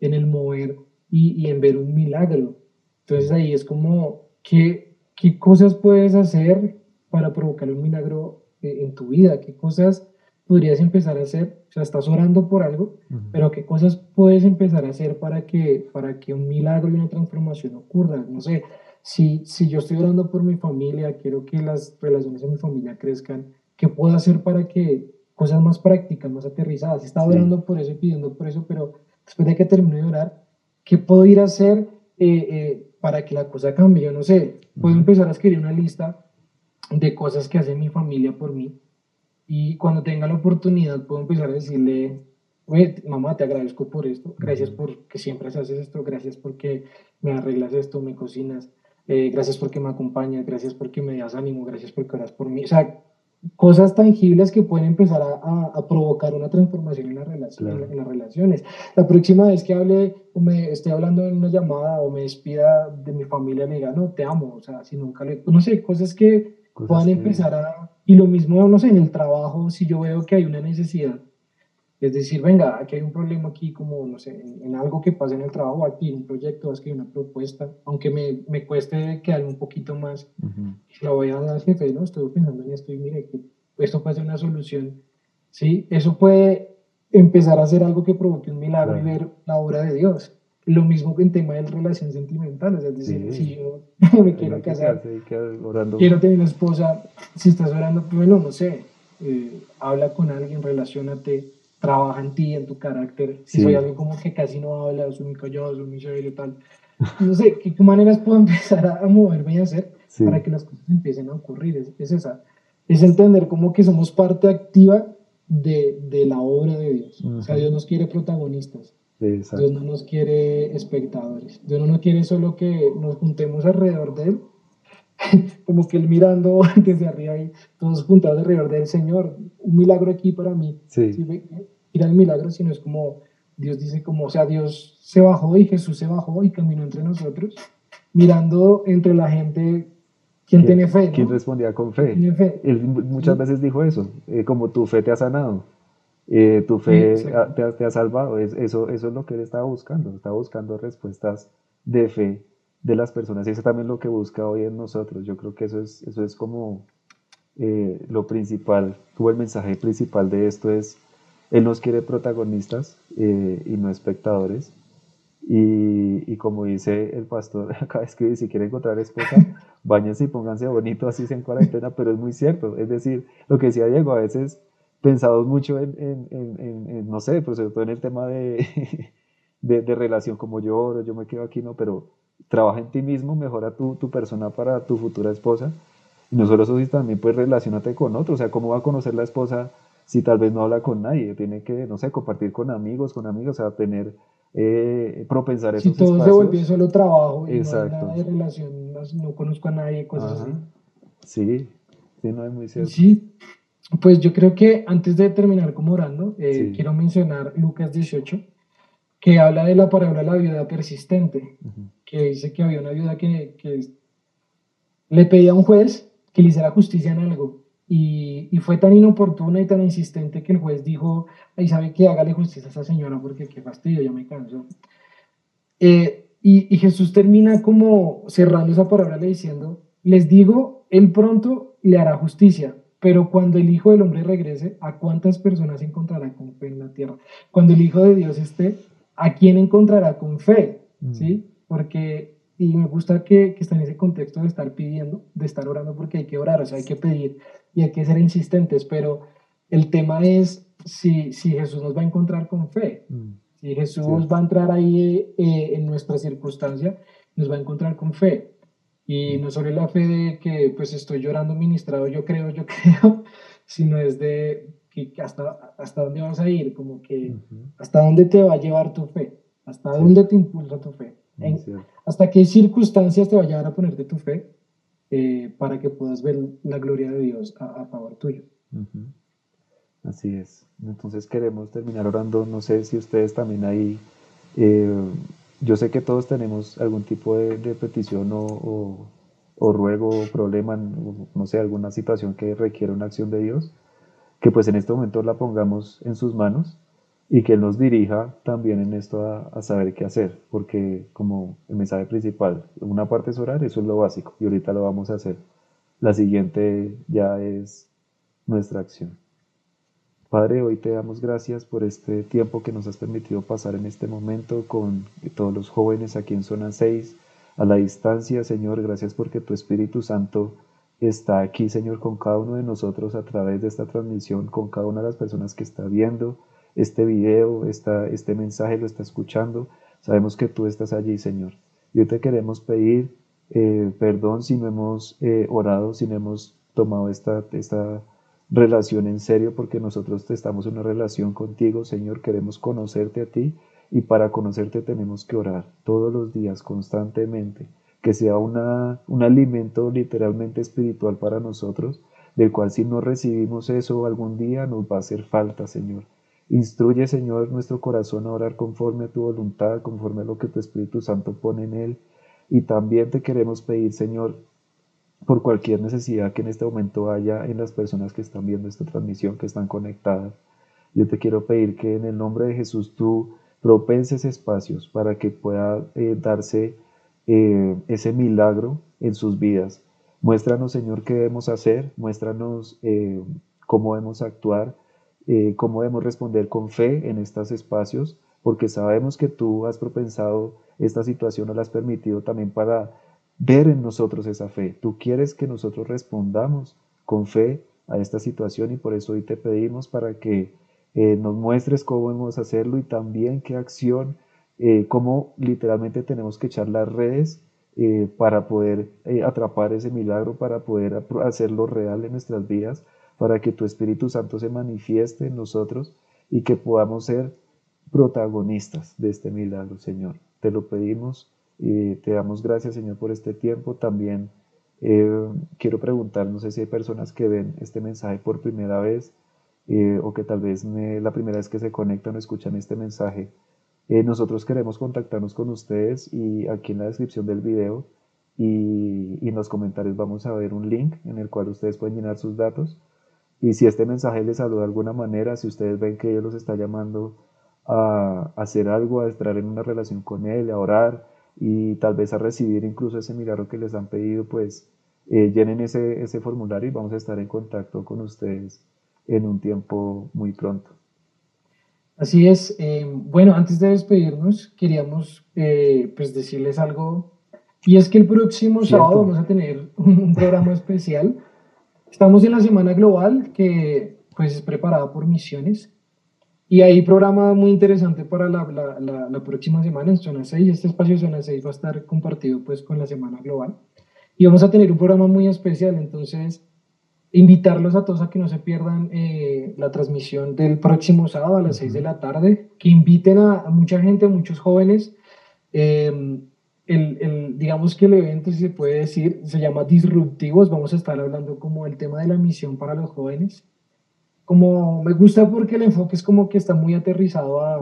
en el mover y, y en ver un milagro. Entonces ahí es como que ¿Qué cosas puedes hacer para provocar un milagro eh, en tu vida? ¿Qué cosas podrías empezar a hacer? O sea, estás orando por algo, pero ¿qué cosas puedes empezar a hacer para que, para que un milagro y una transformación ocurra? No sé, si, si yo estoy orando por mi familia, quiero que las relaciones en mi familia crezcan, ¿qué puedo hacer para que cosas más prácticas, más aterrizadas? Estaba orando por eso y pidiendo por eso, pero después de que termine de orar, ¿qué puedo ir a hacer? Eh, eh, para que la cosa cambie. Yo no sé, puedo empezar a escribir una lista de cosas que hace mi familia por mí y cuando tenga la oportunidad puedo empezar a decirle, mamá, te agradezco por esto, gracias porque siempre haces esto, gracias porque me arreglas esto, me cocinas, eh, gracias porque me acompañas, gracias porque me das ánimo, gracias porque oras por mí. O sea, cosas tangibles que pueden empezar a, a, provocar una transformación en, la relación, en, las relaciones. La próxima vez que hable o me esté hablando en una llamada o me despida de mi familia, me diga, no, te amo, o sea, si nunca le, no sé, cosas que puedan empezar a, y lo mismo, no sé, en el trabajo, si yo veo que hay una necesidad, es decir, venga, aquí hay un problema aquí, como, no sé, en, algo que pasa en el trabajo, aquí, en un proyecto, es que hay una propuesta, aunque me, me cueste quedar un poquito más, la voy a dar al jefe, no, estoy pensando en esto y mire, que esto puede ser una solución, ¿sí? Eso puede empezar a ser algo que provoque un milagro y ver la obra de Dios. Lo mismo en tema de relación sentimental, es decir, si yo me quiero casar, quiero tener una esposa, si estás orando, bueno, no sé, eh, habla con alguien, relacionate, trabaja en ti, en tu carácter. Si soy alguien como que casi no habla, soy muy callado, soy muy serio, tal. No sé, ¿qué, maneras puedo empezar a, moverme y hacer para que las cosas empiecen a ocurrir? Es, esa. Es entender como que somos parte activa de, de la obra de Dios. O sea, Dios nos quiere protagonistas. Dios no nos quiere espectadores. Dios no nos quiere solo que nos juntemos alrededor de Él, como que Él mirando desde arriba y todos juntados alrededor del Señor. Un milagro aquí para mí. Sí. Mira el milagro, sino es como Dios dice, como, o sea, Dios se bajó y Jesús se bajó y caminó entre nosotros, mirando entre la gente quién tiene fe. ¿Quién respondía con fe? Él muchas veces dijo eso, eh, como tu fe te ha sanado. Eh, tu fe te, ha, te, ha, salvado. Es, eso, eso es lo que él estaba buscando. Estaba buscando respuestas de fe de las personas. Y eso también es lo que busca hoy en nosotros. Yo creo que eso es, eso es como eh, lo principal, como el mensaje principal de esto es, Él nos quiere protagonistas eh, y no espectadores. Y, y, como dice el pastor, cada vez que si quiere encontrar esposa, bañense y pónganse bonito, así se en cuarentena, pero es muy cierto. Es decir, lo que decía Diego, a veces pensamos mucho en, en, en, no sé, pero sobre todo en el tema de, de, de, relación, como yo, yo me quedo aquí, no, pero trabaja en ti mismo, mejora tu, tu persona para tu futura esposa. Y no solo eso, sino también pues relacionate con otro, o sea, ¿cómo va a conocer la esposa si tal vez no habla con nadie? Tiene que, no sé, compartir con amigos, con amigos, o sea, tener, eh, propensar esos Si todo se volvió solo trabajo y no hay nada de relación, no, conozco a nadie, cosas así. Sí, sí, no es muy cierto. Sí, pues yo creo que antes de terminar como orando, eh, quiero mencionar Lucas 18, que habla de la parábola de la viuda persistente, que dice que había una viuda que, que le pedía a un juez que le hiciera justicia en algo. Y, y, fue tan inoportuna y tan insistente que el juez dijo, ay, sabe que hágale justicia a esa señora porque qué fastidio, ya me canso. Eh, y, y, Jesús termina como cerrando esa palabra le diciendo, les digo, él pronto le hará justicia, pero cuando el Hijo del Hombre regrese, ¿a cuántas personas encontrará con fe en la tierra? Cuando el Hijo de Dios esté, ¿a quién encontrará con fe? Mm. ¿Sí? Porque y me gusta que, que, está en ese contexto de estar pidiendo, de estar orando, porque hay que orar, o sea, hay que pedir y hay que ser insistentes, pero el tema es si, si Jesús nos va a encontrar con fe, mm. si Jesús va a entrar ahí eh, en nuestra circunstancia, nos va a encontrar con fe. Y mm. no solo la fe de que pues estoy llorando ministrado, yo creo, yo creo, sino es de que hasta, hasta dónde vas a ir, como que hasta dónde te va a llevar tu fe, hasta dónde te impulsa tu fe hasta qué circunstancias te va a llevar a ponerte tu fe eh, para que puedas ver la gloria de Dios a, favor tuyo. Así es. Entonces queremos terminar orando. No sé si ustedes también ahí, eh, yo sé que todos tenemos algún tipo de, petición o, o, ruego o problema, no sé, alguna situación que requiere una acción de Dios, que pues en este momento la pongamos en sus manos y que Él nos dirija también en esto a, saber qué hacer, porque como el mensaje principal, una parte es orar, eso es lo básico, y ahorita lo vamos a hacer. La siguiente ya es nuestra acción. Padre, hoy te damos gracias por este tiempo que nos has permitido pasar en este momento con todos los jóvenes aquí en Zona 6, a la distancia, Señor, gracias porque tu Espíritu Santo está aquí, Señor, con cada uno de nosotros a través de esta transmisión, con cada una de las personas que está viendo, este video, esta, este mensaje lo está escuchando, sabemos que tú estás allí, Señor. Y hoy te queremos pedir eh, perdón si no hemos eh, orado, si no hemos tomado esta, esta relación en serio, porque nosotros estamos en una relación contigo, Señor, queremos conocerte a ti y para conocerte tenemos que orar todos los días, constantemente, que sea una, un alimento literalmente espiritual para nosotros, del cual si no recibimos eso algún día nos va a hacer falta, Señor. Instruye, Señor, nuestro corazón a orar conforme a tu voluntad, conforme a lo que tu Espíritu Santo pone en él. Y también te queremos pedir, Señor, por cualquier necesidad que en este momento haya en las personas que están viendo esta transmisión, que están conectadas. Yo te quiero pedir que en el nombre de Jesús tú propenses espacios para que pueda eh, darse eh, ese milagro en sus vidas. Muéstranos, Señor, qué debemos hacer, muéstranos eh, cómo debemos actuar eh, cómo debemos responder con fe en estos espacios, porque sabemos que tú has propensado esta situación o la has permitido también para ver en nosotros esa fe. Tú quieres que nosotros respondamos con fe a esta situación y por eso hoy te pedimos para que eh, nos muestres cómo debemos hacerlo y también qué acción, eh, cómo literalmente tenemos que echar las redes para poder atrapar ese milagro, para poder hacerlo real en nuestras vidas para que tu Espíritu Santo se manifieste en nosotros y que podamos ser protagonistas de este milagro, Señor. Te lo pedimos y te damos gracias, Señor, por este tiempo. También eh, quiero preguntar, no sé si hay personas que ven este mensaje por primera vez eh, o que tal vez la primera vez que se conectan o escuchan este mensaje. Eh, nosotros queremos contactarnos con ustedes y aquí en la descripción del video y, y en los comentarios vamos a ver un link en el cual ustedes pueden llenar sus datos y si este mensaje les saludó de alguna manera, si ustedes ven que Dios los está llamando a, hacer algo, a estar en una relación con Él, a orar y tal vez a recibir incluso ese milagro que les han pedido, pues eh, llenen ese, ese formulario y vamos a estar en contacto con ustedes en un tiempo muy pronto. Así es. Eh, bueno, antes de despedirnos, queríamos eh, pues decirles algo. Y es que el próximo sábado vamos a tener un programa especial. Estamos en la Semana Global, que pues es preparada por Misiones. Y hay programa muy interesante para la, la, la, próxima semana en Zona 6. Este espacio de Zona 6 va a estar compartido pues con la Semana Global. Y vamos a tener un programa muy especial. Entonces, invitarlos a todos a que no se pierdan eh, la transmisión del próximo sábado a las 6 de la tarde, que inviten a, mucha gente, a muchos jóvenes. Eh, el, el, digamos que el evento, si se puede decir, se llama Disruptivos. Vamos a estar hablando como el tema de la misión para los jóvenes. Como me gusta porque el enfoque es como que está muy aterrizado a,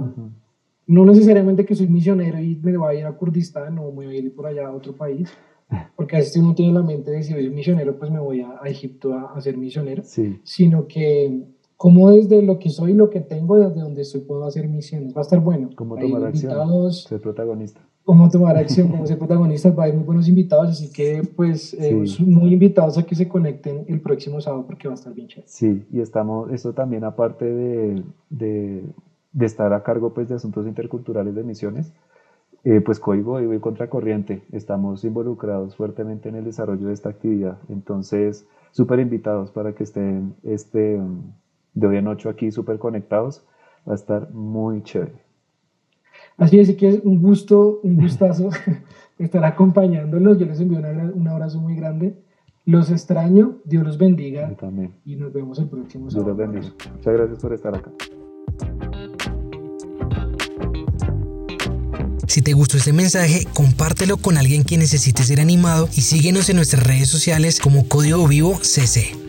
no necesariamente que soy misionero y me voy a ir a Kurdistán o me voy a ir por allá a otro país, porque a veces uno tiene la mente de si soy misionero, pues me voy a, Egipto a, ser misionero, sino que como desde lo que soy, lo que tengo, desde donde estoy, puedo hacer misiones. Va a estar bueno. Como tomar acción, ser protagonista. Como tomar acción, como ser protagonista, va a haber muy buenos invitados, así que pues eh, muy invitados a que se conecten el próximo sábado porque va a estar bien chévere. Sí, y estamos, esto también aparte de, de, de estar a cargo pues de asuntos interculturales de misiones, eh, pues Código y Contracorriente, estamos involucrados fuertemente en el desarrollo de esta actividad, entonces súper invitados para que estén este de hoy en ocho aquí súper conectados. Va a estar muy chévere. Así es, que es un gusto, un gustazo estar acompañándolos. Yo les envío un abrazo muy grande. Los extraño, Dios los bendiga. también. Y nos vemos el próximo sábado. Dios los bendiga. Muchas gracias por estar acá. Si te gustó este mensaje, compártelo con alguien que necesite ser animado y síguenos en nuestras redes sociales como Código Vivo CC.